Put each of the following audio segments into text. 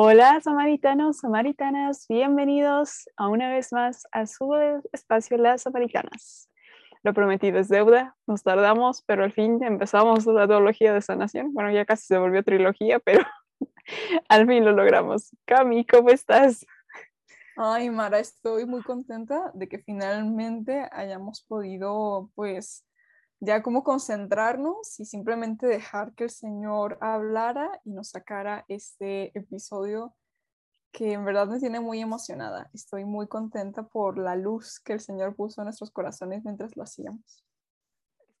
Hola samaritanos, samaritanas, bienvenidos a una vez más a su espacio Las Samaritanas. Lo prometido es deuda, nos tardamos, pero al fin empezamos la teología de sanación. Bueno, ya casi se volvió trilogía, pero al fin lo logramos. Cami, ¿cómo estás? Ay, Mara, estoy muy contenta de que finalmente hayamos podido, pues, ya como concentrarnos y simplemente dejar que el Señor hablara y nos sacara este episodio que en verdad me tiene muy emocionada. Estoy muy contenta por la luz que el Señor puso en nuestros corazones mientras lo hacíamos.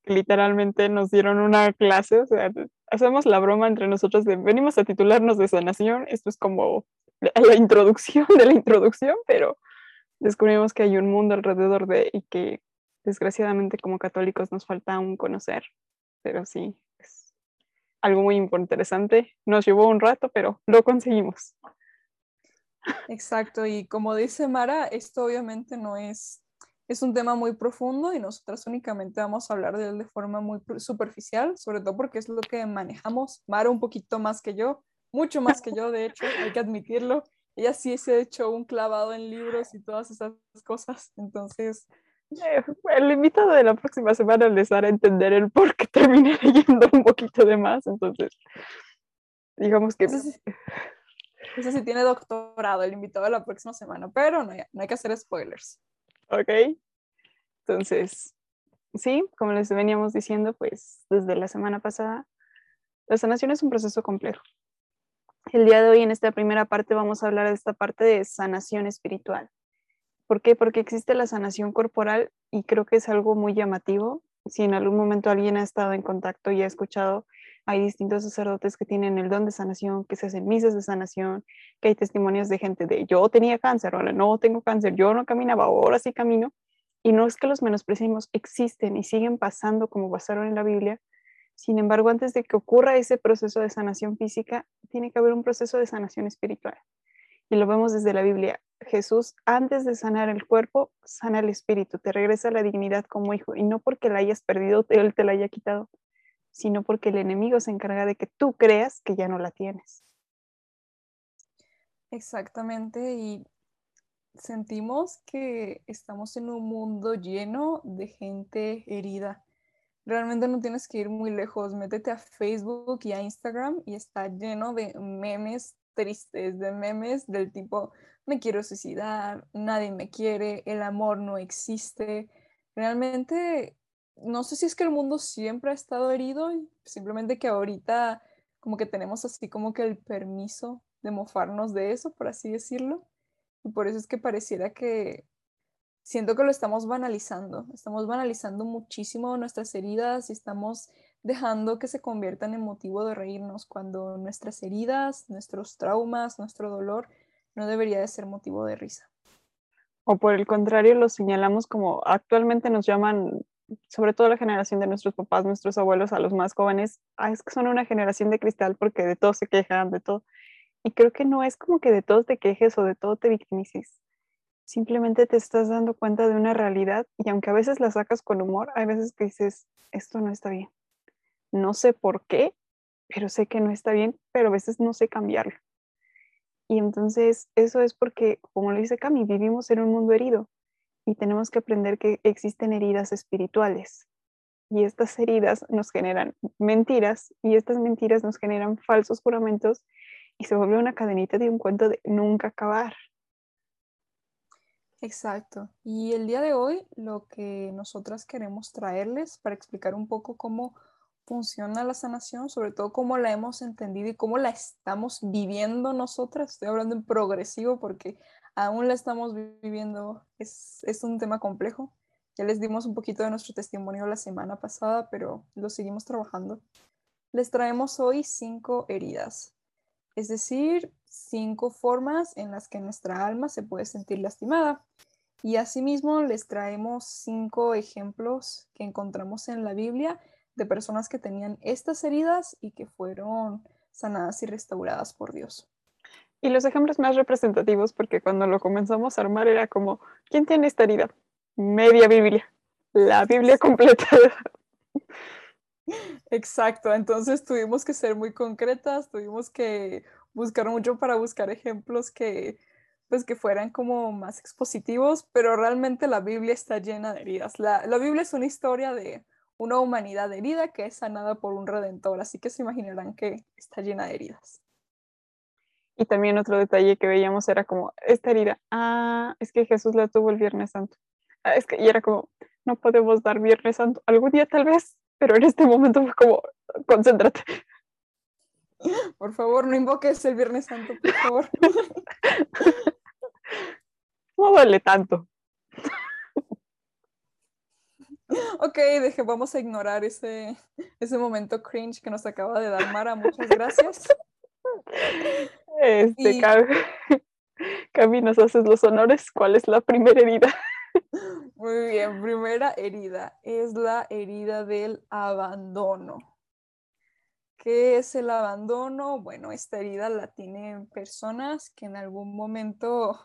Literalmente nos dieron una clase, o sea, hacemos la broma entre nosotros de venimos a titularnos de sanación, esto es como la introducción de la introducción, pero descubrimos que hay un mundo alrededor de y que desgraciadamente como católicos nos falta aún conocer, pero sí, es algo muy interesante. Nos llevó un rato, pero lo conseguimos. Exacto, y como dice Mara, esto obviamente no es, es un tema muy profundo y nosotras únicamente vamos a hablar de él de forma muy superficial, sobre todo porque es lo que manejamos. Mara un poquito más que yo, mucho más que yo, de hecho, hay que admitirlo. Ella sí se ha hecho un clavado en libros y todas esas cosas, entonces el invitado de la próxima semana les hará entender el por qué terminé leyendo un poquito de más, entonces digamos que... Eso sí, tiene doctorado el invitado de la próxima semana, pero no, no hay que hacer spoilers. Ok, entonces, sí, como les veníamos diciendo, pues desde la semana pasada, la sanación es un proceso complejo. El día de hoy, en esta primera parte, vamos a hablar de esta parte de sanación espiritual. ¿Por qué? Porque existe la sanación corporal y creo que es algo muy llamativo. Si en algún momento alguien ha estado en contacto y ha escuchado, hay distintos sacerdotes que tienen el don de sanación, que se hacen misas de sanación, que hay testimonios de gente de yo tenía cáncer, ahora no tengo cáncer, yo no caminaba, ahora sí camino. Y no es que los menospreciemos, existen y siguen pasando como pasaron en la Biblia. Sin embargo, antes de que ocurra ese proceso de sanación física, tiene que haber un proceso de sanación espiritual. Y lo vemos desde la Biblia. Jesús, antes de sanar el cuerpo, sana el espíritu, te regresa la dignidad como hijo, y no porque la hayas perdido, él te la haya quitado, sino porque el enemigo se encarga de que tú creas que ya no la tienes. Exactamente, y sentimos que estamos en un mundo lleno de gente herida. Realmente no tienes que ir muy lejos, métete a Facebook y a Instagram y está lleno de memes tristes, de memes del tipo, me quiero suicidar, nadie me quiere, el amor no existe. Realmente, no sé si es que el mundo siempre ha estado herido, simplemente que ahorita como que tenemos así como que el permiso de mofarnos de eso, por así decirlo. Y por eso es que pareciera que siento que lo estamos banalizando, estamos banalizando muchísimo nuestras heridas y estamos dejando que se conviertan en motivo de reírnos cuando nuestras heridas, nuestros traumas, nuestro dolor no debería de ser motivo de risa. O por el contrario, los señalamos como actualmente nos llaman, sobre todo la generación de nuestros papás, nuestros abuelos, a los más jóvenes, ah, es que son una generación de cristal porque de todo se quejan, de todo. Y creo que no es como que de todo te quejes o de todo te victimices. Simplemente te estás dando cuenta de una realidad y aunque a veces la sacas con humor, hay veces que dices, esto no está bien. No sé por qué, pero sé que no está bien, pero a veces no sé cambiarlo. Y entonces eso es porque, como lo dice Cami, vivimos en un mundo herido y tenemos que aprender que existen heridas espirituales. Y estas heridas nos generan mentiras y estas mentiras nos generan falsos juramentos y se vuelve una cadenita de un cuento de nunca acabar. Exacto. Y el día de hoy lo que nosotras queremos traerles para explicar un poco cómo funciona la sanación, sobre todo cómo la hemos entendido y cómo la estamos viviendo nosotras. Estoy hablando en progresivo porque aún la estamos viviendo. Es, es un tema complejo. Ya les dimos un poquito de nuestro testimonio la semana pasada, pero lo seguimos trabajando. Les traemos hoy cinco heridas. es decir, cinco formas en las que nuestra alma se puede sentir lastimada. Y asimismo les traemos cinco ejemplos que encontramos en la Biblia de personas que tenían estas heridas y que fueron sanadas y restauradas por Dios. Y los ejemplos más representativos, porque cuando lo comenzamos a armar era como, ¿quién tiene esta herida? Media Biblia, la Biblia completa. Exacto, entonces tuvimos que ser muy concretas, tuvimos que buscar mucho para buscar ejemplos que pues que fueran como más expositivos, pero realmente la Biblia está llena de heridas. La, la Biblia es una historia de una humanidad herida que es sanada por un redentor, así que se imaginarán que está llena de heridas. Y también otro detalle que veíamos era como, esta herida, ah, es que Jesús la tuvo el Viernes Santo. Ah, es que, y era como, no podemos dar Viernes Santo, algún día tal vez, pero en este momento fue como, concéntrate. Por favor, no invoques el Viernes Santo, por favor. No vale tanto. Ok, deje, vamos a ignorar ese, ese momento cringe que nos acaba de dar Mara. Muchas gracias. Este, Cami, nos haces los honores. ¿Cuál es la primera herida? Muy bien, primera herida es la herida del abandono. ¿Qué es el abandono? Bueno, esta herida la tienen personas que en algún momento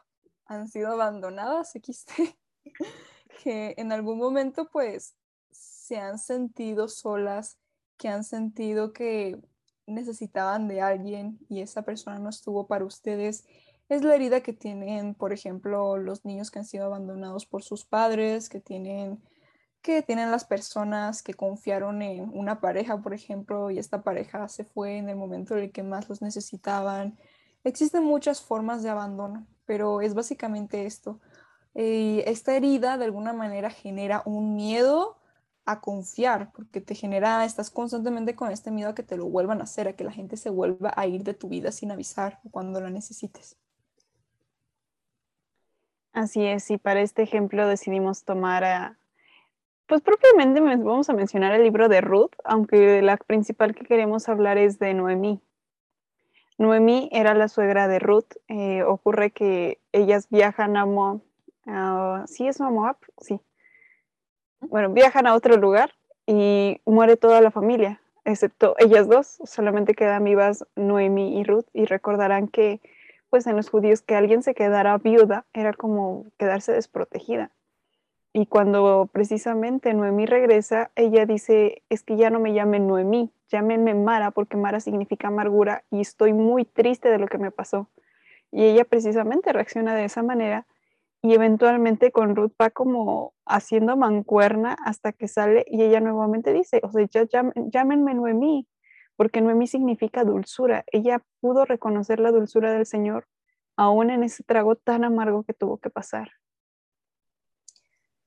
han sido abandonadas, XT, que en algún momento pues se han sentido solas, que han sentido que necesitaban de alguien y esa persona no estuvo para ustedes. Es la herida que tienen, por ejemplo, los niños que han sido abandonados por sus padres, que tienen que tienen las personas que confiaron en una pareja, por ejemplo, y esta pareja se fue en el momento en el que más los necesitaban. Existen muchas formas de abandono, pero es básicamente esto. Esta herida de alguna manera genera un miedo a confiar, porque te genera, estás constantemente con este miedo a que te lo vuelvan a hacer, a que la gente se vuelva a ir de tu vida sin avisar cuando la necesites. Así es, y para este ejemplo decidimos tomar a, pues propiamente vamos a mencionar el libro de Ruth, aunque la principal que queremos hablar es de Noemí. Noemí era la suegra de Ruth. Eh, ocurre que ellas viajan a Moab. ¿Sí es Moab? Sí bueno, viajan a otro lugar y muere toda la familia, excepto ellas dos, solamente quedan vivas Noemi y Ruth y recordarán que pues en los judíos que alguien se quedara viuda era como quedarse desprotegida. Y cuando precisamente Noemí regresa, ella dice, es que ya no me llamen Noemí, llámenme Mara, porque Mara significa amargura y estoy muy triste de lo que me pasó. Y ella precisamente reacciona de esa manera y eventualmente con Ruth va como haciendo mancuerna hasta que sale y ella nuevamente dice, o sea, ya llámenme Noemí, porque Noemí significa dulzura. Ella pudo reconocer la dulzura del Señor aún en ese trago tan amargo que tuvo que pasar.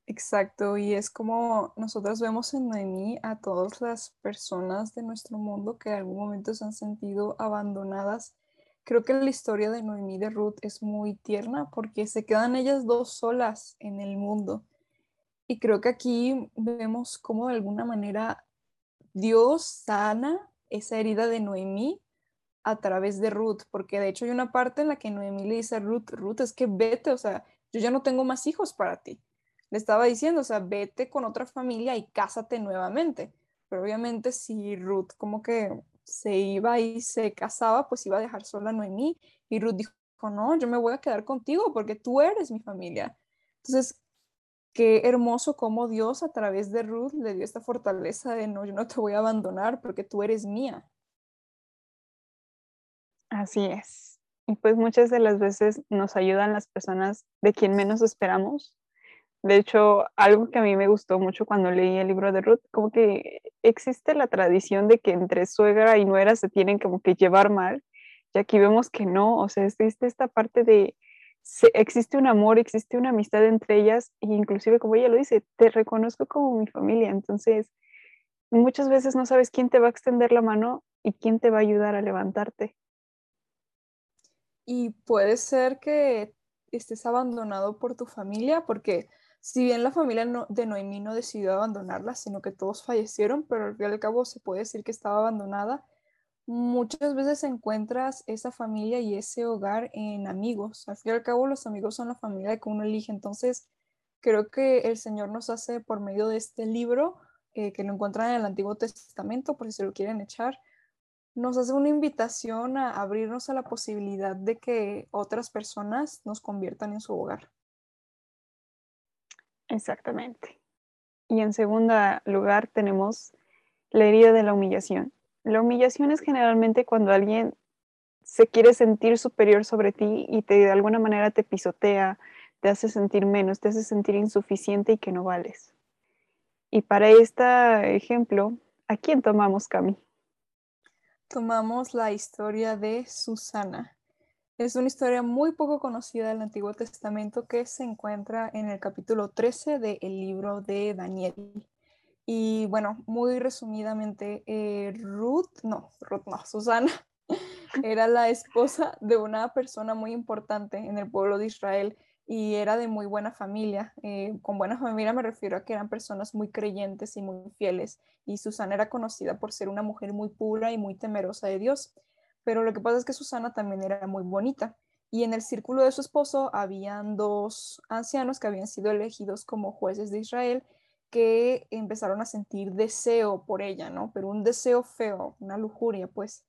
Exacto, y es como nosotros vemos en Noemí a todas las personas de nuestro mundo que en algún momento se han sentido abandonadas Creo que la historia de Noemí de Ruth es muy tierna porque se quedan ellas dos solas en el mundo. Y creo que aquí vemos cómo de alguna manera Dios sana esa herida de Noemí a través de Ruth, porque de hecho hay una parte en la que Noemí le dice a Ruth, Ruth, es que vete, o sea, yo ya no tengo más hijos para ti. Le estaba diciendo, o sea, vete con otra familia y cásate nuevamente. Pero obviamente si Ruth como que se iba y se casaba, pues iba a dejar sola a Noemí. Y Ruth dijo, no, yo me voy a quedar contigo porque tú eres mi familia. Entonces, qué hermoso cómo Dios a través de Ruth le dio esta fortaleza de, no, yo no te voy a abandonar porque tú eres mía. Así es. Y pues muchas de las veces nos ayudan las personas de quien menos esperamos de hecho, algo que a mí me gustó mucho cuando leí el libro de Ruth, como que existe la tradición de que entre suegra y nuera se tienen como que llevar mal, y aquí vemos que no, o sea, existe esta parte de, existe un amor, existe una amistad entre ellas, e inclusive como ella lo dice, te reconozco como mi familia, entonces muchas veces no sabes quién te va a extender la mano y quién te va a ayudar a levantarte. Y puede ser que estés abandonado por tu familia, porque si bien la familia de Noemí no decidió abandonarla, sino que todos fallecieron, pero al fin y al cabo se puede decir que estaba abandonada, muchas veces encuentras esa familia y ese hogar en amigos. Al fin y al cabo, los amigos son la familia que uno elige. Entonces, creo que el Señor nos hace por medio de este libro, eh, que lo encuentran en el Antiguo Testamento, por si se lo quieren echar, nos hace una invitación a abrirnos a la posibilidad de que otras personas nos conviertan en su hogar. Exactamente. Y en segundo lugar tenemos la herida de la humillación. La humillación es generalmente cuando alguien se quiere sentir superior sobre ti y te de alguna manera te pisotea, te hace sentir menos, te hace sentir insuficiente y que no vales. Y para este ejemplo, ¿a quién tomamos, Cami? tomamos la historia de Susana. Es una historia muy poco conocida del Antiguo Testamento que se encuentra en el capítulo 13 del libro de Daniel. Y bueno, muy resumidamente, eh, Ruth, no, Ruth no, Susana era la esposa de una persona muy importante en el pueblo de Israel y era de muy buena familia. Eh, con buena familia me refiero a que eran personas muy creyentes y muy fieles. Y Susana era conocida por ser una mujer muy pura y muy temerosa de Dios. Pero lo que pasa es que Susana también era muy bonita. Y en el círculo de su esposo habían dos ancianos que habían sido elegidos como jueces de Israel que empezaron a sentir deseo por ella, ¿no? Pero un deseo feo, una lujuria, pues.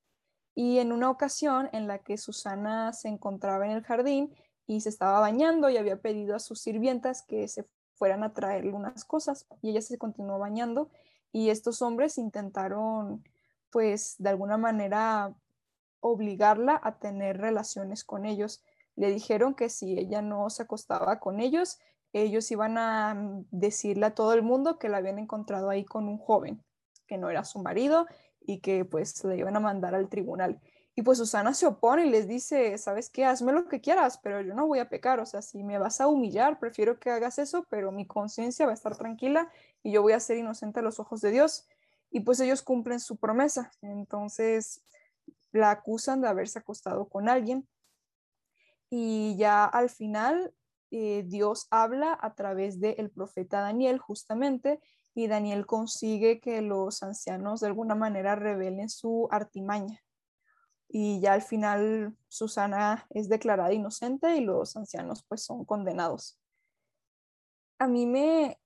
Y en una ocasión en la que Susana se encontraba en el jardín, y se estaba bañando y había pedido a sus sirvientas que se fueran a traerle unas cosas y ella se continuó bañando y estos hombres intentaron pues de alguna manera obligarla a tener relaciones con ellos. Le dijeron que si ella no se acostaba con ellos, ellos iban a mm, decirle a todo el mundo que la habían encontrado ahí con un joven, que no era su marido y que pues le iban a mandar al tribunal. Y pues Susana se opone y les dice, ¿sabes qué? Hazme lo que quieras, pero yo no voy a pecar. O sea, si me vas a humillar, prefiero que hagas eso, pero mi conciencia va a estar tranquila y yo voy a ser inocente a los ojos de Dios. Y pues ellos cumplen su promesa. Entonces la acusan de haberse acostado con alguien. Y ya al final eh, Dios habla a través del profeta Daniel justamente y Daniel consigue que los ancianos de alguna manera revelen su artimaña y ya al final Susana es declarada inocente y los ancianos pues son condenados. A mí me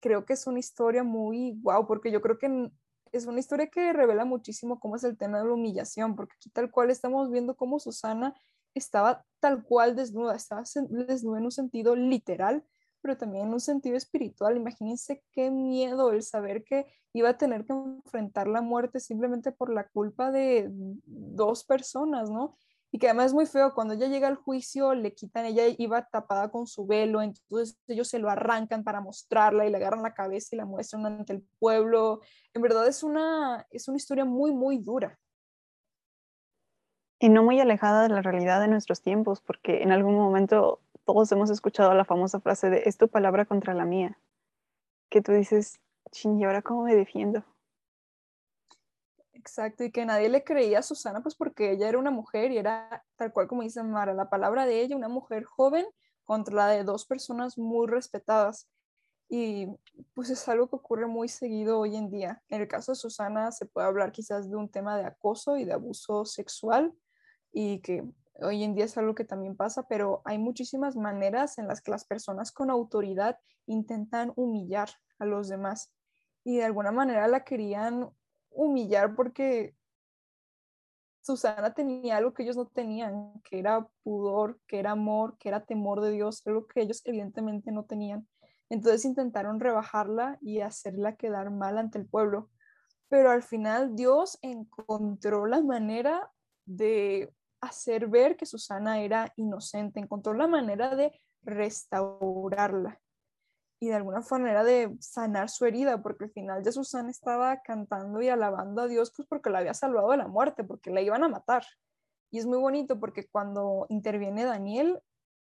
creo que es una historia muy guau, porque yo creo que es una historia que revela muchísimo cómo es el tema de la humillación, porque aquí tal cual estamos viendo cómo Susana estaba tal cual desnuda, estaba desnuda en un sentido literal, pero también en un sentido espiritual. Imagínense qué miedo el saber que iba a tener que enfrentar la muerte simplemente por la culpa de dos personas, ¿no? Y que además es muy feo, cuando ella llega al juicio, le quitan, ella iba tapada con su velo, entonces ellos se lo arrancan para mostrarla y le agarran la cabeza y la muestran ante el pueblo. En verdad es una, es una historia muy, muy dura. Y no muy alejada de la realidad de nuestros tiempos, porque en algún momento todos hemos escuchado la famosa frase de es tu palabra contra la mía, que tú dices, ching, ¿y ahora cómo me defiendo? Exacto, y que nadie le creía a Susana, pues porque ella era una mujer y era tal cual como dice Mara, la palabra de ella, una mujer joven contra la de dos personas muy respetadas. Y pues es algo que ocurre muy seguido hoy en día. En el caso de Susana se puede hablar quizás de un tema de acoso y de abuso sexual y que hoy en día es algo que también pasa, pero hay muchísimas maneras en las que las personas con autoridad intentan humillar a los demás y de alguna manera la querían humillar porque Susana tenía algo que ellos no tenían, que era pudor, que era amor, que era temor de Dios, algo que ellos evidentemente no tenían. Entonces intentaron rebajarla y hacerla quedar mal ante el pueblo. Pero al final Dios encontró la manera de hacer ver que Susana era inocente, encontró la manera de restaurarla y de alguna manera de sanar su herida, porque al final ya Susana estaba cantando y alabando a Dios pues porque la había salvado de la muerte, porque la iban a matar. Y es muy bonito porque cuando interviene Daniel,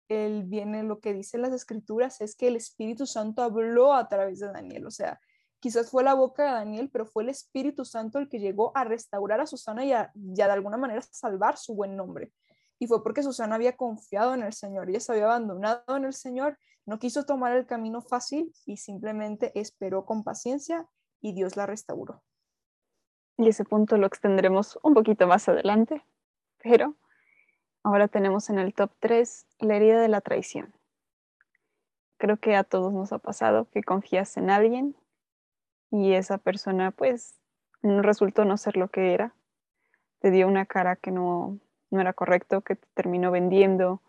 él viene, lo que dice las escrituras es que el Espíritu Santo habló a través de Daniel, o sea, quizás fue la boca de Daniel, pero fue el Espíritu Santo el que llegó a restaurar a Susana y a, de alguna manera salvar su buen nombre. Y fue porque Susana había confiado en el Señor, ella se había abandonado en el Señor, no quiso tomar el camino fácil y simplemente esperó con paciencia y Dios la restauró. y ese punto lo extendremos un poquito más adelante, pero ahora tenemos en el top 3 la herida de la traición. Creo que a todos nos ha pasado que confías en alguien y esa persona pues resultó no ser lo que era, te dio una cara que no, no era correcto, que te terminó vendiendo,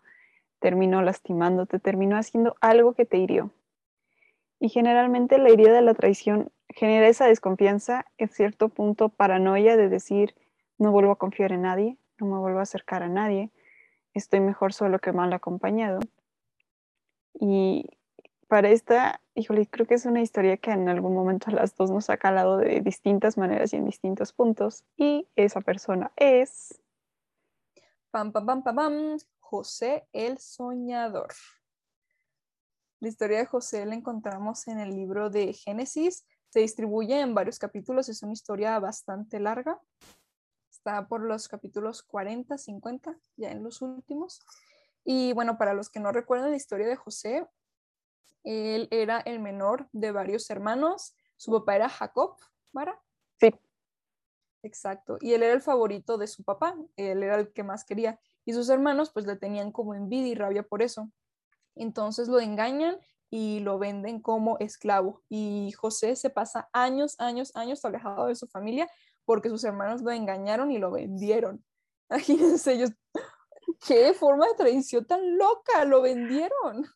terminó lastimando, te terminó haciendo algo que te hirió. Y generalmente la herida de la traición genera esa desconfianza, en cierto punto paranoia de decir, no vuelvo a confiar en nadie, no me vuelvo a acercar a nadie, estoy mejor solo que mal acompañado. Y para esta, híjole, creo que es una historia que en algún momento a las dos nos ha calado de distintas maneras y en distintos puntos. Y esa persona es... Pam, pam, pam, pam, pam. José el Soñador. La historia de José la encontramos en el libro de Génesis. Se distribuye en varios capítulos, es una historia bastante larga. Está por los capítulos 40, 50, ya en los últimos. Y bueno, para los que no recuerdan la historia de José, él era el menor de varios hermanos. Su papá era Jacob, ¿Mara? Sí. Exacto. Y él era el favorito de su papá. Él era el que más quería. Y sus hermanos pues le tenían como envidia y rabia por eso. Entonces lo engañan y lo venden como esclavo. Y José se pasa años, años, años alejado de su familia porque sus hermanos lo engañaron y lo vendieron. Imagínense ellos, qué forma de traición tan loca, lo vendieron.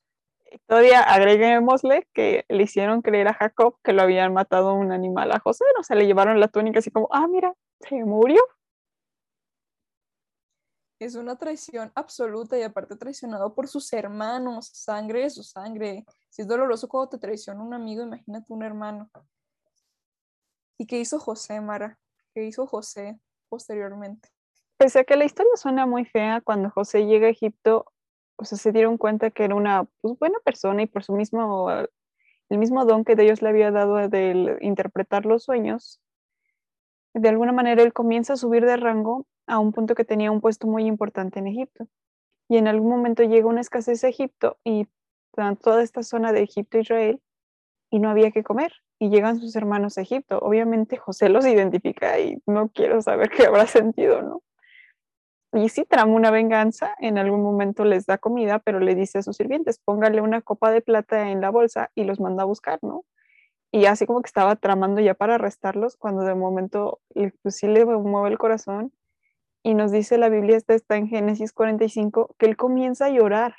Todavía agreguémosle que le hicieron creer a Jacob que lo habían matado un animal a José, o sea, le llevaron la túnica así como, ah, mira, se murió es una traición absoluta y aparte traicionado por sus hermanos, sangre de su sangre. Si es doloroso cuando te traiciona un amigo, imagínate un hermano. ¿Y qué hizo José, Mara? ¿Qué hizo José posteriormente? Pese a que la historia suena muy fea, cuando José llega a Egipto, o sea, se dieron cuenta que era una pues, buena persona y por su mismo, el mismo don que Dios le había dado de interpretar los sueños, de alguna manera él comienza a subir de rango a un punto que tenía un puesto muy importante en Egipto. Y en algún momento llega una escasez a Egipto y toda esta zona de Egipto Israel y no había que comer. Y llegan sus hermanos a Egipto. Obviamente José los identifica y no quiero saber qué habrá sentido, ¿no? Y sí trama una venganza, en algún momento les da comida, pero le dice a sus sirvientes, póngale una copa de plata en la bolsa y los manda a buscar, ¿no? Y así como que estaba tramando ya para arrestarlos, cuando de momento pues sí le mueve el corazón y nos dice la Biblia, está en Génesis 45, que él comienza a llorar,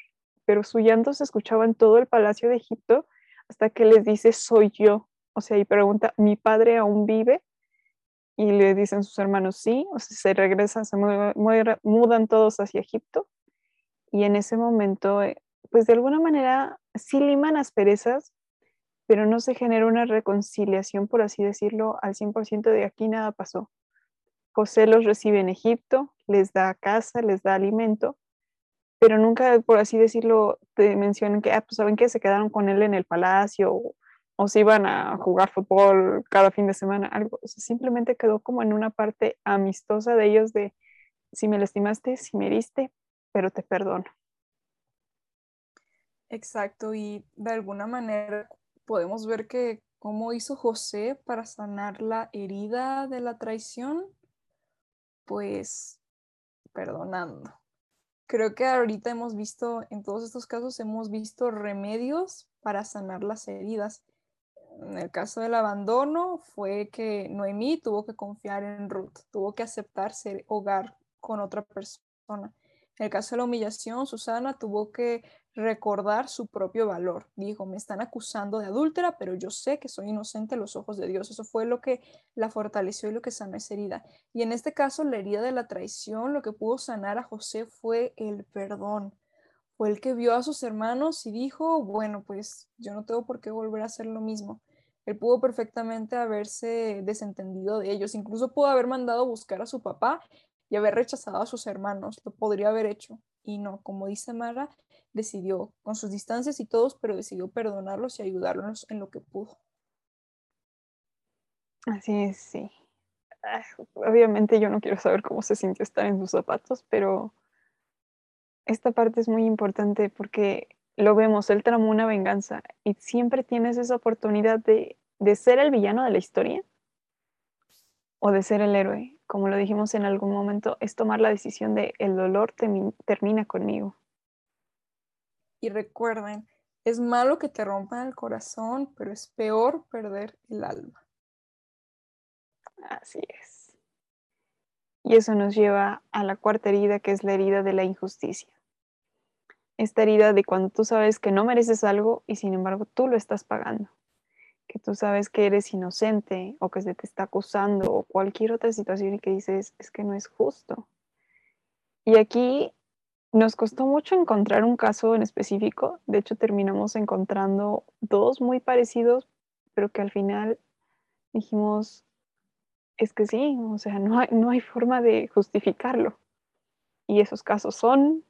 pero su llanto se escuchaba en todo el palacio de Egipto hasta que les dice, soy yo. O sea, y pregunta, ¿mi padre aún vive? Y le dicen sus hermanos, sí, o sea, se regresan, se mudan todos hacia Egipto. Y en ese momento, eh, pues de alguna manera, sí liman asperezas, pero no se genera una reconciliación, por así decirlo, al 100% de aquí nada pasó. José los recibe en Egipto, les da casa, les da alimento, pero nunca, por así decirlo, te mencionan que, ah, pues saben que se quedaron con él en el palacio o se iban a jugar fútbol cada fin de semana, algo. simplemente quedó como en una parte amistosa de ellos de, si me lastimaste, si me heriste, pero te perdono. Exacto, y de alguna manera podemos ver que cómo hizo José para sanar la herida de la traición pues perdonando. Creo que ahorita hemos visto, en todos estos casos, hemos visto remedios para sanar las heridas. En el caso del abandono fue que Noemí tuvo que confiar en Ruth, tuvo que aceptar ser hogar con otra persona. En el caso de la humillación, Susana tuvo que recordar su propio valor. Dijo, me están acusando de adúltera, pero yo sé que soy inocente a los ojos de Dios. Eso fue lo que la fortaleció y lo que sanó esa herida. Y en este caso, la herida de la traición, lo que pudo sanar a José fue el perdón. El que vio a sus hermanos y dijo, bueno, pues yo no tengo por qué volver a hacer lo mismo. Él pudo perfectamente haberse desentendido de ellos, incluso pudo haber mandado buscar a su papá y haber rechazado a sus hermanos. Lo podría haber hecho. Y no, como dice Mara, decidió, con sus distancias y todos, pero decidió perdonarlos y ayudarlos en lo que pudo. Así es, sí. Ah, obviamente yo no quiero saber cómo se sintió estar en sus zapatos, pero esta parte es muy importante porque lo vemos, él tramó una venganza y siempre tienes esa oportunidad de, de ser el villano de la historia o de ser el héroe, como lo dijimos en algún momento, es tomar la decisión de el dolor termina conmigo. Y recuerden, es malo que te rompan el corazón, pero es peor perder el alma. Así es. Y eso nos lleva a la cuarta herida, que es la herida de la injusticia. Esta herida de cuando tú sabes que no mereces algo y sin embargo tú lo estás pagando. Que tú sabes que eres inocente o que se te está acusando o cualquier otra situación y que dices, es que no es justo. Y aquí nos costó mucho encontrar un caso en específico. De hecho, terminamos encontrando dos muy parecidos, pero que al final dijimos, es que sí, o sea, no hay, no hay forma de justificarlo. Y esos casos son...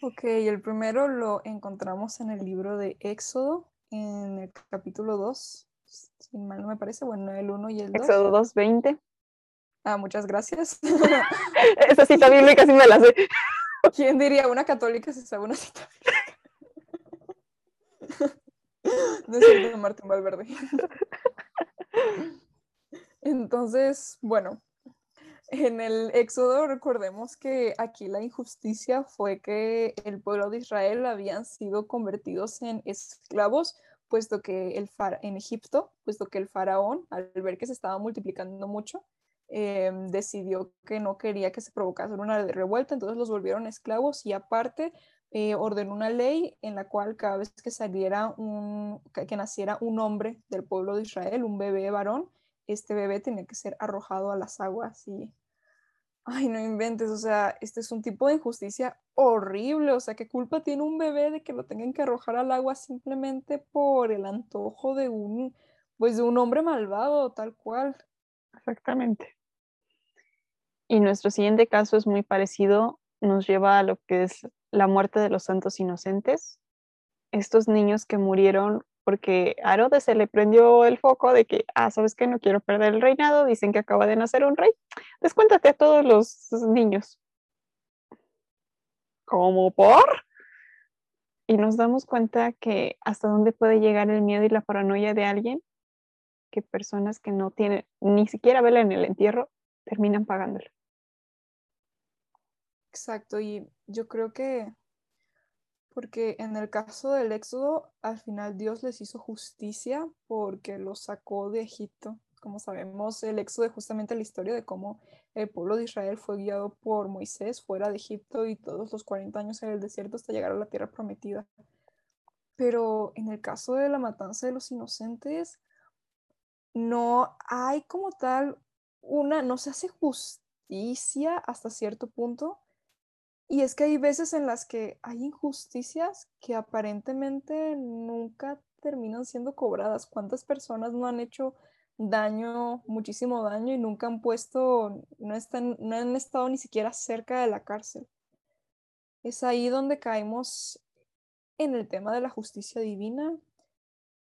Ok, el primero lo encontramos en el libro de Éxodo, en el capítulo 2, si mal no me parece, bueno, el 1 y el 2. Éxodo 2, 20. Ah, muchas gracias. Esa cita bíblica sí me la sé. ¿Quién diría una católica se sabe una cita bíblica? No es cierto, Martín Valverde. Entonces, bueno, en el Éxodo recordemos que aquí la injusticia fue que el pueblo de Israel habían sido convertidos en esclavos, puesto que el en Egipto, puesto que el faraón, al ver que se estaba multiplicando mucho, em, decidió que no quería que se provocase una revuelta, entonces los volvieron esclavos y aparte eh, ordenó una ley en la cual cada vez que saliera un, que naciera un hombre del pueblo de Israel, un bebé varón, este bebé tenía que ser arrojado a las aguas y, ay, no inventes, o sea, este es un tipo de injusticia horrible, o sea, ¿qué culpa tiene un bebé de que lo tengan que arrojar al agua simplemente por el antojo de un, pues de un hombre malvado, tal cual? Exactamente. Y nuestro siguiente caso es muy parecido, nos lleva a lo que es la muerte de los santos inocentes, estos niños que murieron porque a Herodes se le prendió el foco de que, ah, sabes que no quiero perder el reinado, dicen que acaba de nacer un rey, descuéntate a todos los niños. ¿Cómo por? Y nos damos cuenta que hasta dónde puede llegar el miedo y la paranoia de alguien, que personas que no tienen ni siquiera vela en el entierro terminan pagándolo. Exacto, y yo creo que porque en el caso del Éxodo, al final Dios les hizo justicia porque los sacó de Egipto. Como sabemos, el Éxodo es justamente la historia de cómo el pueblo de Israel fue guiado por Moisés fuera de Egipto y todos los 40 años en el desierto hasta llegar a la tierra prometida. Pero en el caso de la matanza de los inocentes, no hay como tal una, no se hace justicia hasta cierto punto, y es que hay veces en las que hay injusticias que aparentemente nunca terminan siendo cobradas. ¿Cuántas personas no han hecho daño, muchísimo daño y nunca han puesto, no, están, no han estado ni siquiera cerca de la cárcel? Es ahí donde caemos en el tema de la justicia divina.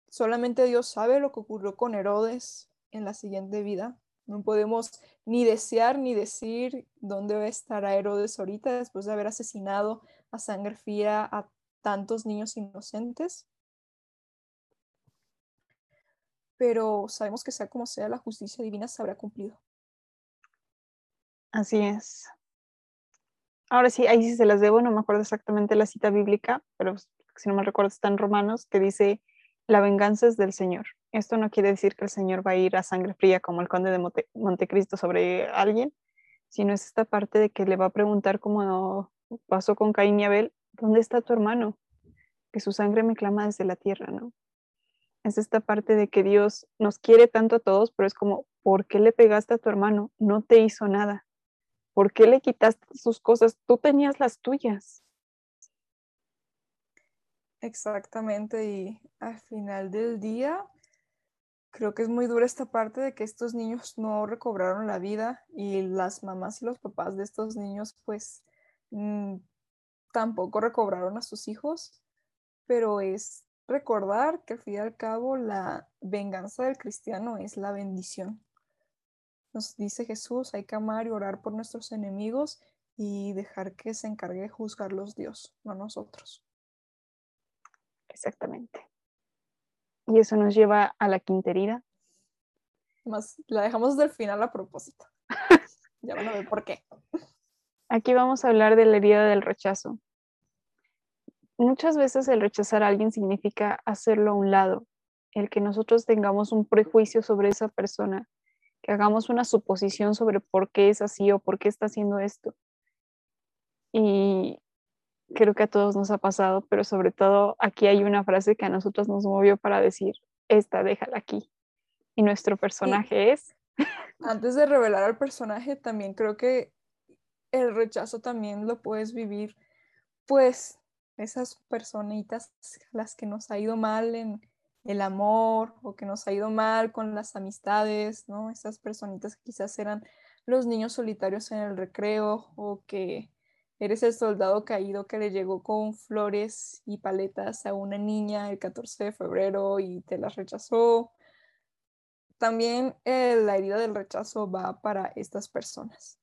Solamente Dios sabe lo que ocurrió con Herodes en la siguiente vida. No podemos ni desear ni decir dónde va a estar Herodes ahorita después de haber asesinado a sangre fría a tantos niños inocentes. Pero sabemos que sea como sea, la justicia divina se habrá cumplido. Así es. Ahora sí, ahí sí se las debo, no me acuerdo exactamente la cita bíblica, pero si no me recuerdo está en Romanos, que dice, la venganza es del Señor. Esto no quiere decir que el Señor va a ir a sangre fría como el conde de Montecristo sobre alguien, sino es esta parte de que le va a preguntar como pasó con Caín y Abel, ¿dónde está tu hermano? Que su sangre me clama desde la tierra, ¿no? Es esta parte de que Dios nos quiere tanto a todos, pero es como, ¿por qué le pegaste a tu hermano? No te hizo nada. ¿Por qué le quitaste sus cosas? Tú tenías las tuyas. Exactamente, y al final del día, creo que es muy dura esta parte de que estos niños no recobraron la vida y las mamás y los papás de estos niños pues mm, tampoco recobraron a sus hijos, pero es recordar que al fin y al cabo la venganza del cristiano es la bendición. Nos dice Jesús, hay que amar y orar por nuestros enemigos y dejar que se encargue de juzgarlos Dios, no nosotros. Exactamente. Y eso nos lleva a la quinta herida, Más la dejamos del final a propósito. ya van a ver por qué. Aquí vamos a hablar de la herida del rechazo. Muchas veces el rechazar a alguien significa hacerlo a un lado, el que nosotros tengamos un prejuicio sobre esa persona, que hagamos una suposición sobre por qué es así o por qué está haciendo esto. Y creo que a todos nos ha pasado, pero sobre todo aquí hay una frase que a nosotros nos movió para decir, esta déjala aquí. Y nuestro personaje es... Antes de revelar al personaje, también creo que el rechazo también lo puedes vivir, pues, esas personitas las que nos ha ido mal en el amor o que nos ha ido mal con las amistades, ¿no? Esas personitas que quizás eran los niños solitarios en el recreo o que eres el soldado caído que le llegó con flores y paletas a una niña el 14 de febrero y te las rechazó. También eh, la herida del rechazo va para estas personas.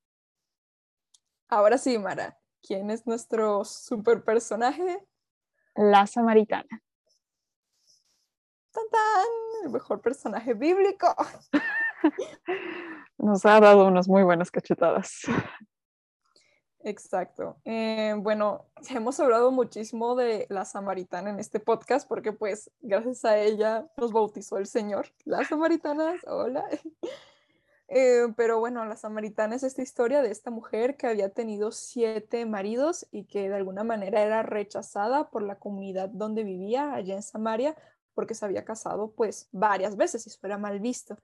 Ahora sí, Mara, ¿quién es nuestro super personaje? La samaritana. ¡Tan, tan! El mejor personaje bíblico. Nos ha dado unas muy buenas cachetadas. Exacto. Eh, bueno, hemos hablado muchísimo de la samaritana en este podcast porque pues gracias a ella nos bautizó el Señor. Las samaritanas, hola. Eh, pero bueno, la samaritana es esta historia de esta mujer que había tenido siete maridos y que de alguna manera era rechazada por la comunidad donde vivía, allá en Samaria, porque se había casado pues varias veces y eso era mal visto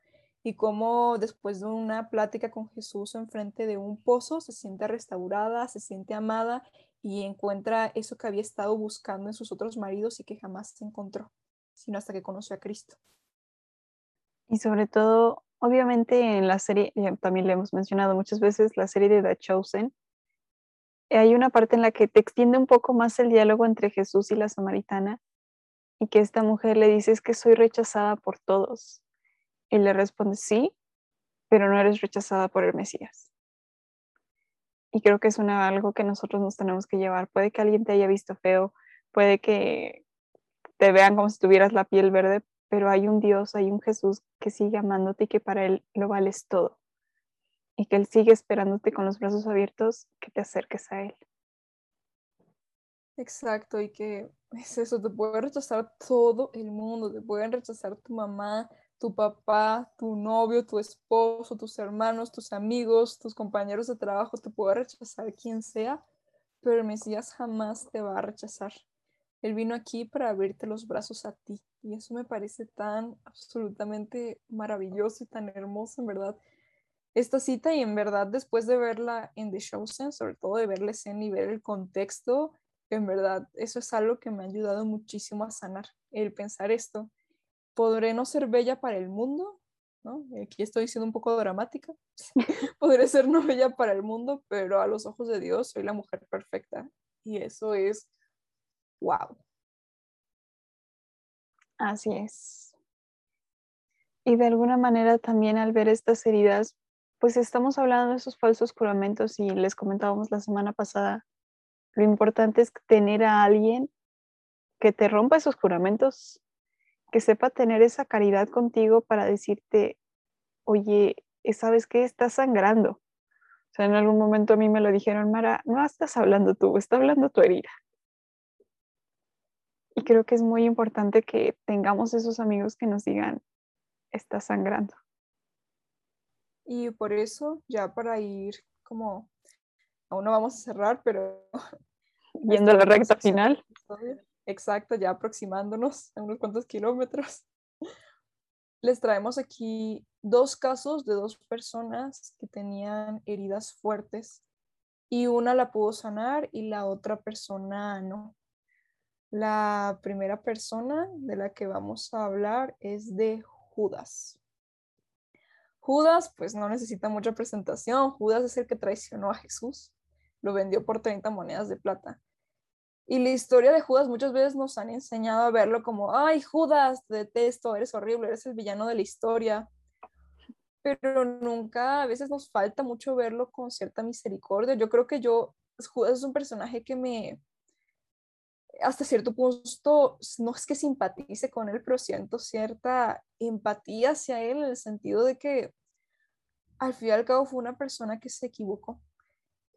y cómo después de una plática con Jesús enfrente de un pozo se siente restaurada, se siente amada y encuentra eso que había estado buscando en sus otros maridos y que jamás se encontró, sino hasta que conoció a Cristo. Y sobre todo, obviamente en la serie, también le hemos mencionado muchas veces, la serie de The Chosen, hay una parte en la que te extiende un poco más el diálogo entre Jesús y la samaritana y que esta mujer le dice es que soy rechazada por todos, y le responde, sí, pero no eres rechazada por el Mesías. Y creo que es una, algo que nosotros nos tenemos que llevar. Puede que alguien te haya visto feo, puede que te vean como si tuvieras la piel verde, pero hay un Dios, hay un Jesús que sigue amándote y que para Él lo vales todo. Y que Él sigue esperándote con los brazos abiertos que te acerques a Él. Exacto, y que es eso, te puede rechazar todo el mundo, te pueden rechazar tu mamá, tu papá, tu novio, tu esposo, tus hermanos, tus amigos, tus compañeros de trabajo, te puede rechazar quien sea, pero el Mesías jamás te va a rechazar. Él vino aquí para abrirte los brazos a ti y eso me parece tan absolutamente maravilloso y tan hermoso, en verdad. Esta cita y en verdad después de verla en The Chosen, sobre todo de verla en y ver el contexto, en verdad eso es algo que me ha ayudado muchísimo a sanar, el pensar esto, podré no ser bella para el mundo, ¿no? Aquí estoy siendo un poco dramática. podré ser no bella para el mundo, pero a los ojos de Dios soy la mujer perfecta. Y eso es wow. Así es. Y de alguna manera también al ver estas heridas, pues estamos hablando de esos falsos juramentos y les comentábamos la semana pasada, lo importante es tener a alguien que te rompa esos juramentos que sepa tener esa caridad contigo para decirte, oye, ¿sabes qué? Estás sangrando. O sea, en algún momento a mí me lo dijeron, Mara, no estás hablando tú, está hablando tu herida. Y creo que es muy importante que tengamos esos amigos que nos digan, estás sangrando. Y por eso, ya para ir como, aún no vamos a cerrar, pero... Yendo a la recta final. Exacto, ya aproximándonos a unos cuantos kilómetros. Les traemos aquí dos casos de dos personas que tenían heridas fuertes y una la pudo sanar y la otra persona no. La primera persona de la que vamos a hablar es de Judas. Judas, pues no necesita mucha presentación. Judas es el que traicionó a Jesús. Lo vendió por 30 monedas de plata. Y la historia de Judas muchas veces nos han enseñado a verlo como, ay, Judas, te detesto, eres horrible, eres el villano de la historia. Pero nunca, a veces nos falta mucho verlo con cierta misericordia. Yo creo que yo, Judas es un personaje que me, hasta cierto punto, no es que simpatice con él, pero siento cierta empatía hacia él en el sentido de que al fin y al cabo fue una persona que se equivocó.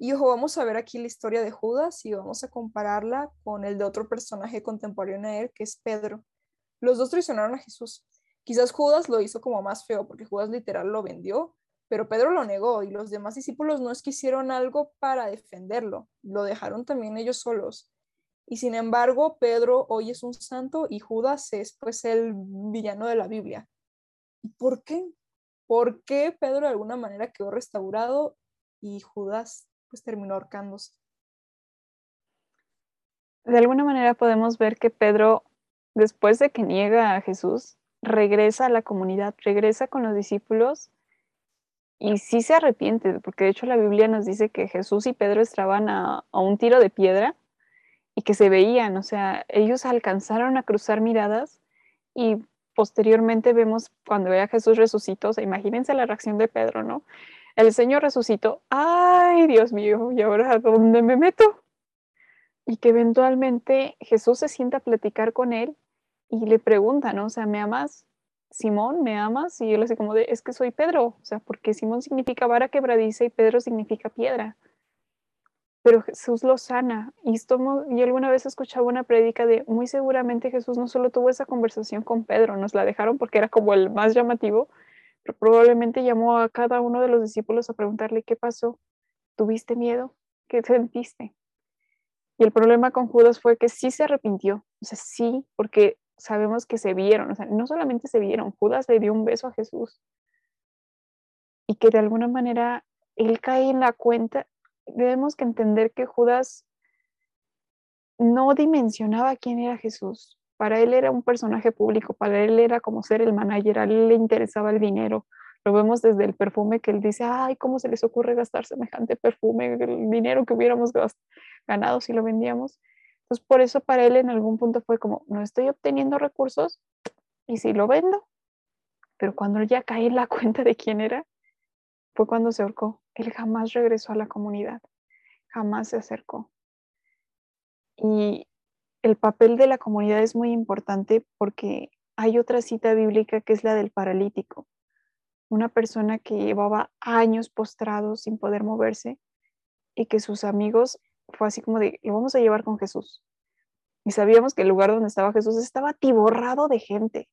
Y ojo, vamos a ver aquí la historia de Judas y vamos a compararla con el de otro personaje contemporáneo a él, que es Pedro. Los dos traicionaron a Jesús. Quizás Judas lo hizo como más feo, porque Judas literal lo vendió, pero Pedro lo negó y los demás discípulos no es que hicieron algo para defenderlo, lo dejaron también ellos solos. Y sin embargo, Pedro hoy es un santo y Judas es pues el villano de la Biblia. ¿Y por qué? ¿Por qué Pedro de alguna manera quedó restaurado y Judas pues terminó ahorcándose? De alguna manera podemos ver que Pedro, después de que niega a Jesús, regresa a la comunidad, regresa con los discípulos y sí se arrepiente, porque de hecho la Biblia nos dice que Jesús y Pedro estaban a, un tiro de piedra y que se veían, o sea, ellos alcanzaron a cruzar miradas y posteriormente vemos cuando ve a Jesús resucitó, imagínense la reacción de Pedro, ¿no? El Señor resucitó, ay Dios mío, ¿y ahora a dónde me meto? Y que eventualmente Jesús se sienta a platicar con él y le pregunta, ¿no? O sea, ¿me amas? Simón, ¿me amas? Y él así como de, es que soy Pedro, o sea, porque Simón significa vara quebradiza y Pedro significa piedra. Pero Jesús lo sana. Y, esto, y alguna vez escuchaba una prédica de, muy seguramente Jesús no solo tuvo esa conversación con Pedro, nos la dejaron porque era como el más llamativo, probablemente llamó a cada uno de los discípulos a preguntarle, ¿qué pasó? ¿Tuviste miedo? ¿Qué sentiste? Y el problema con Judas fue que sí se arrepintió, o sea, sí, porque sabemos que se vieron, o sea, no solamente se vieron, Judas le dio un beso a Jesús y que de alguna manera él cae en la cuenta, debemos entender que Judas no dimensionaba quién era Jesús. Para él era un personaje público, para él era como ser el manager, él le interesaba el dinero. Lo vemos desde el perfume que él dice, ay, ¿cómo se les ocurre gastar semejante perfume? El dinero que hubiéramos ganado si lo vendíamos. Entonces, por eso para él en algún punto fue como, no estoy obteniendo recursos y si lo vendo, pero cuando ya caí en la cuenta de quién era, fue cuando se ahorcó. Él jamás regresó a la comunidad, jamás se acercó. Y el papel de la comunidad es muy importante porque hay otra cita bíblica que es la del paralítico, una persona que llevaba años postrado sin poder moverse y que sus amigos fue así como de, lo vamos a llevar con Jesús. Y sabíamos que el lugar donde estaba Jesús estaba atiborrado de gente.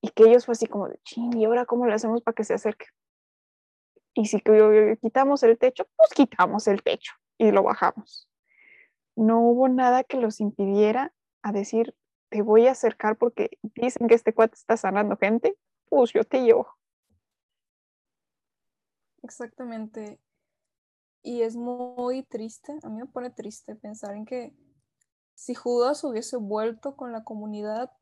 Y que ellos fue así como de, ching, ¿y ahora cómo le hacemos para que se acerque? Y si quitamos el techo, pues quitamos el techo y lo bajamos. No hubo nada que los impidiera a decir, te voy a acercar porque dicen que este cuate está sanando gente, pues yo te llevo. Exactamente. Y es muy triste, a mí me pone triste pensar en que si Judas hubiese vuelto con la comunidad,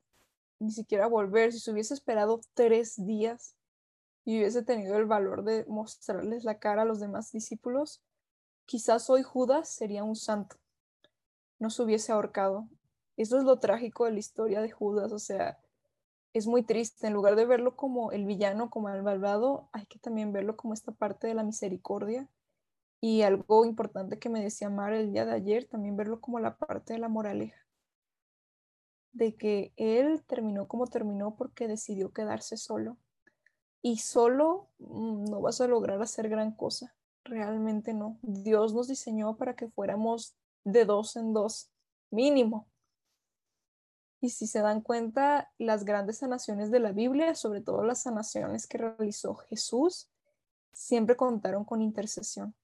ni siquiera volver, si se hubiese esperado tres días y hubiese tenido el valor de mostrarles la cara a los demás discípulos, quizás hoy Judas sería un santo, no se hubiese ahorcado. Eso es lo trágico de la historia de Judas, o sea, es muy triste. En lugar de verlo como el villano, como el malvado, hay que también verlo como esta parte de la misericordia y algo importante que me decía Mar el día de ayer, también verlo como la parte de la moraleja, de que él terminó como terminó porque decidió quedarse solo. Y solo mm, no vas a lograr hacer gran cosa, realmente no. Dios nos diseñó para que fuéramos de dos en dos, mínimo. Y si se dan cuenta, las grandes sanaciones de la Biblia, sobre todo las sanaciones que realizó Jesús, siempre contaron con intercesión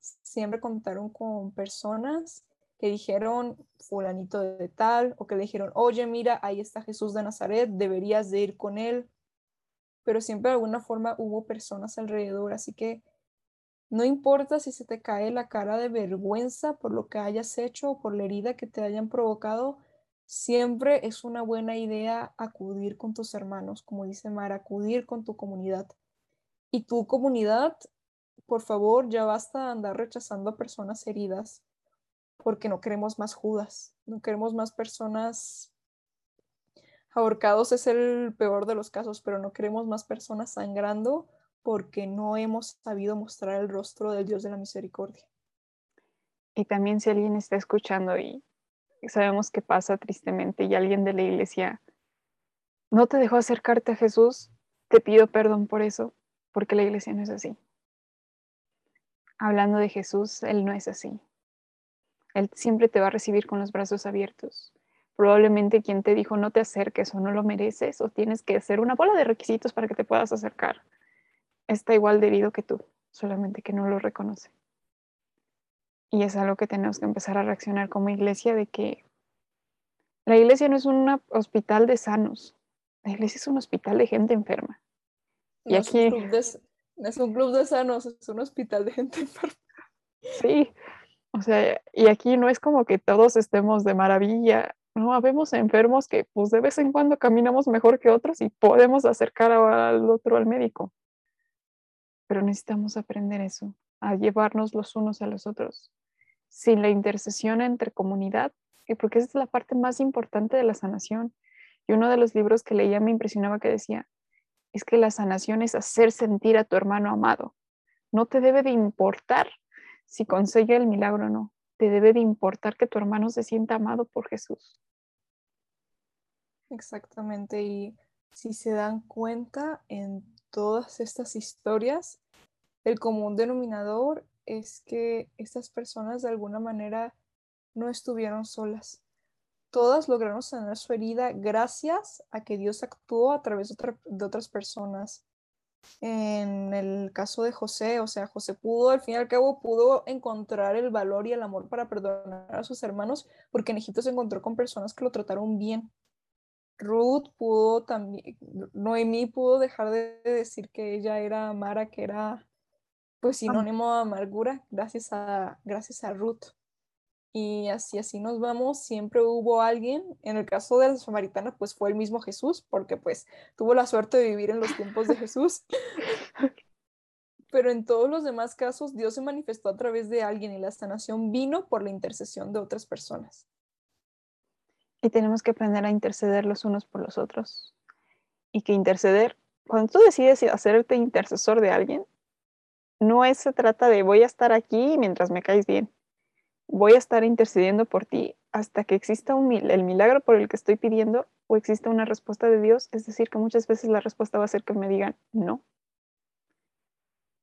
siempre contaron con personas que dijeron fulanito de tal o que le dijeron, oye, mira, ahí está Jesús de Nazaret, deberías de ir con él. Pero siempre de alguna forma hubo personas alrededor, así que no importa si se te cae la cara de vergüenza por lo que hayas hecho o por la herida que te hayan provocado, siempre es una buena idea acudir con tus hermanos, como dice Mar, acudir con tu comunidad. Y tu comunidad por favor, ya basta de andar rechazando a personas heridas, porque no queremos más Judas, no queremos más personas ahorcados, es el peor de los casos, pero no queremos más personas sangrando porque no hemos sabido mostrar el rostro del Dios de la misericordia. Y también si alguien está escuchando y sabemos que pasa tristemente y alguien de la iglesia no te dejó acercarte a Jesús, te pido perdón por eso, porque la iglesia no es así. Hablando de Jesús, Él no es así. Él siempre te va a recibir con los brazos abiertos. Probablemente quien te dijo no te acerques o no lo mereces o tienes que hacer una bola de requisitos para que te puedas acercar, está igual de herido que tú, solamente que no lo reconoce. Y es algo que tenemos que empezar a reaccionar como iglesia de que la iglesia no es un hospital de sanos, la iglesia es un hospital de gente enferma. Y aquí... Es un, club de, es un club de sanos, es un hospital de gente enferma. Sí, o sea, y aquí no es como que todos estemos de maravilla, no, habemos enfermos que pues de vez en cuando caminamos mejor que otros y podemos acercar al otro al médico. Pero necesitamos aprender eso, a llevarnos los unos a los otros. Sin la intercesión entre comunidad, porque esa es la parte más importante de la sanación. Y uno de los libros que leía me impresionaba que decía, es que la sanación es hacer sentir a tu hermano amado. No te debe de importar si consigue el milagro o no. Te debe de importar que tu hermano se sienta amado por Jesús. Exactamente. Y si se dan cuenta en todas estas historias, el común denominador es que estas personas de alguna manera no estuvieron solas. Todas lograron sanar su herida gracias a que Dios actuó a través de, otras personas. En el caso de José, o sea, José pudo, al fin y al cabo, pudo encontrar el valor y el amor para perdonar a sus hermanos, porque en Egipto se encontró con personas que lo trataron bien. Ruth pudo también, Noemí pudo dejar de decir que ella era Mara, que era pues sinónimo de amargura, gracias a, gracias a Ruth. Y así, así nos vamos. Siempre hubo alguien, en el caso de la samaritana, pues fue el mismo Jesús, porque pues tuvo la suerte de vivir en los tiempos de Jesús. Pero en todos los demás casos, Dios se manifestó a través de alguien y la sanación vino por la intercesión de otras personas. Y tenemos que aprender a interceder los unos por los otros. Y que interceder, cuando tú decides hacerte intercesor de alguien, no es, se trata de voy a estar aquí mientras me caes bien voy a estar intercediendo por ti hasta que exista un, el milagro por el que estoy pidiendo o exista una respuesta de Dios. Es decir, que muchas veces la respuesta va a ser que me digan no.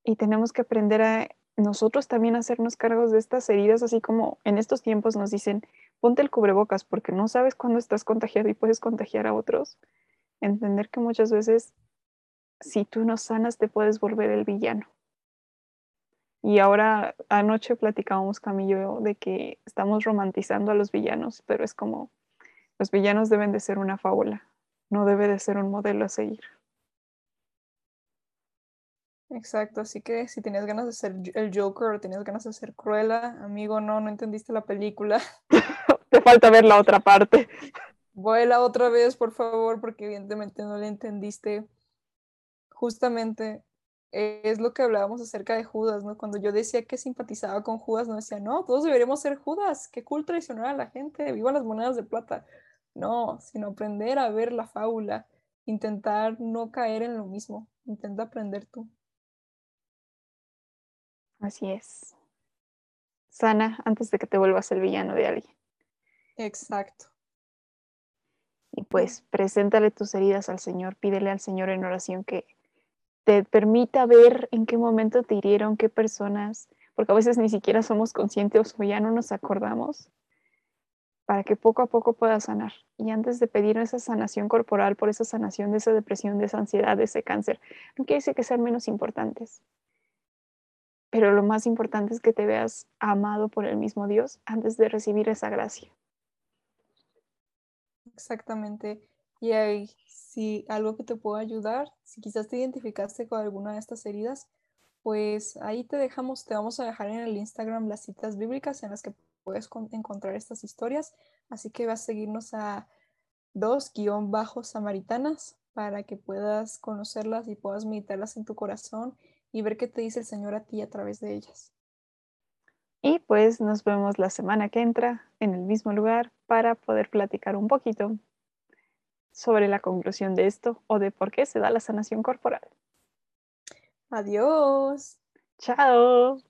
Y tenemos que aprender a nosotros también hacernos cargos de estas heridas, así como en estos tiempos nos dicen, ponte el cubrebocas porque no sabes cuándo estás contagiado y puedes contagiar a otros. Entender que muchas veces si tú no sanas te puedes volver el villano. Y ahora anoche platicábamos Camillo de que estamos romantizando a los villanos, pero es como los villanos deben de ser una fábula, no debe de ser un modelo a seguir. Exacto, así que si tenías ganas de ser el Joker o tenías ganas de ser Cruella, amigo, no, no entendiste la película. Te falta ver la otra parte. Vuela otra vez, por favor, porque evidentemente no le entendiste. Justamente es lo que hablábamos acerca de Judas, ¿no? Cuando yo decía que simpatizaba con Judas, no decía, no, todos deberíamos ser Judas, qué cool traicionar a la gente, viva las monedas de plata. No, sino aprender a ver la fábula, intentar no caer en lo mismo, intenta aprender tú. Así es. Sana antes de que te vuelvas el villano de alguien. Exacto. Y pues preséntale tus heridas al Señor, pídele al Señor en oración que te permita ver en qué momento te hirieron, qué personas, porque a veces ni siquiera somos conscientes o ya no nos acordamos, para que poco a poco puedas sanar. Y antes de pedir esa sanación corporal, por esa sanación de esa depresión, de esa ansiedad, de ese cáncer, no quiere decir que sean menos importantes. Pero lo más importante es que te veas amado por el mismo Dios antes de recibir esa gracia. Exactamente. Y hay si algo que te pueda ayudar, si quizás te identificaste con alguna de estas heridas, pues ahí te dejamos, te vamos a dejar en el Instagram las citas bíblicas en las que puedes encontrar estas historias. Así que vas a seguirnos a dos guion bajos samaritanas para que puedas conocerlas y puedas meditarlas en tu corazón y ver qué te dice el Señor a ti a través de ellas. Y pues nos vemos la semana que entra en el mismo lugar para poder platicar un poquito sobre la conclusión de esto o de por qué se da la sanación corporal. Adiós. Chao.